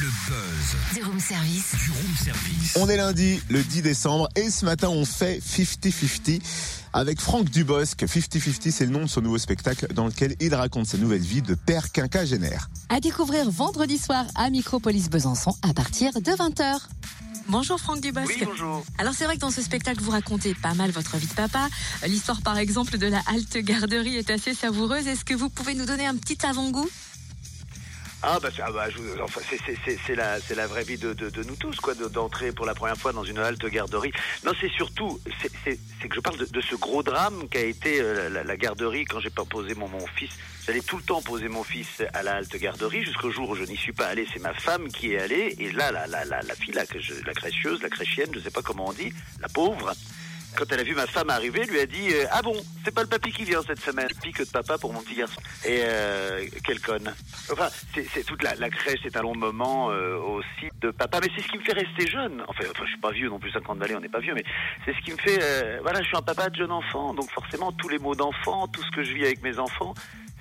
Le buzz Du room service. du room service. On est lundi, le 10 décembre, et ce matin, on fait 50-50 avec Franck Dubosc. 50-50, c'est le nom de son nouveau spectacle dans lequel il raconte sa nouvelle vie de père quinquagénaire. À découvrir vendredi soir à Micropolis Besançon à partir de 20h. Bonjour Franck Dubosc. Oui, bonjour. Alors c'est vrai que dans ce spectacle vous racontez pas mal votre vie de papa. L'histoire par exemple de la halte garderie est assez savoureuse. Est-ce que vous pouvez nous donner un petit avant-goût? Ah bah, ah bah, enfin, c'est- la, la vraie vie de, de- nous tous, quoi, de- d'entrer pour la première fois dans une halte garderie. Non, c'est surtout, c'est- que je parle de, de ce gros drame qu'a été euh, la, garderie quand j'ai pas posé mon, mon fils. J'allais tout le temps poser mon fils à la halte garderie jusqu'au jour où je n'y suis pas allé. C'est ma femme qui est allée et là, la, la, la, la fille, la, la crècheuse, la crèchienne, je sais pas comment on dit, la pauvre. Quand elle a vu ma femme arriver, elle lui a dit euh, Ah bon, c'est pas le papy qui vient cette semaine, pique de papa pour mon petit garçon. Et euh, quelle conne. Enfin, c'est toute la, la crèche, c'est un long moment euh, aussi de papa. Mais c'est ce qui me fait rester jeune. Enfin, enfin je suis pas vieux non plus, 50 balais, on n'est pas vieux, mais c'est ce qui me fait. euh, voilà, je suis un papa de jeune enfant, donc forcément, tous les mots d'enfant, tout ce que je vis avec mes enfants,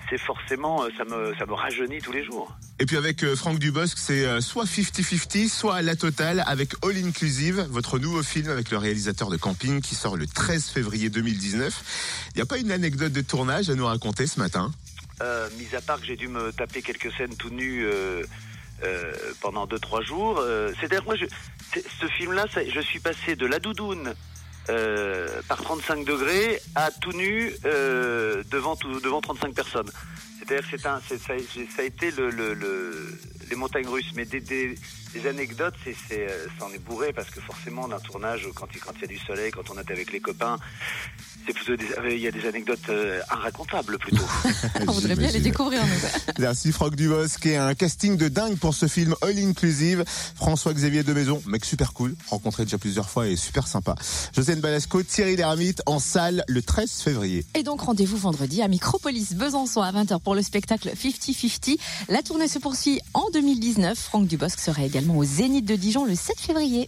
c'est forcément. euh, ça, me, ça me rajeunit tous les jours. Et puis avec euh, Franck Dubosc, c'est euh, soit 50-50, soit à la totale avec All Inclusive, votre nouveau film avec le réalisateur de Camping qui sort le 13 février 2019. Il n'y a pas une anecdote de tournage à nous raconter ce matin? Euh, mis à part que j'ai dû me taper quelques scènes tout nu euh, euh, pendant 2-3 jours. C'est-à-dire, moi, je, ce film-là, je suis passé de la doudoune euh, par 35 degrés à tout nu euh, devant, tout- devant 35 personnes. C'est-à-dire que c'est un, ça, ça a été le, le- le- les montagnes russes. Mais des, des, des anecdotes, c'est, c'est, euh, ça en est bourré parce que forcément, d'un tournage, quand il, quand il y a du soleil, quand on est avec les copains, c'est plutôt des, il y a des anecdotes euh, inracontables plutôt. On voudrait bien les découvrir. nous. Merci Franck Dubosc et un casting de dingue pour ce film All Inclusive. François-Xavier de Maison, mec super cool, rencontré déjà plusieurs fois et super sympa. Josiane Balasco, Thierry Lhermitte en salle le 13 février. Et donc rendez-vous vendredi à Micropolis Besançon à 20h pour le spectacle 50-50. La tournée se poursuit en 2019. Franck Dubosc sera au Zénith de Dijon le 7 février.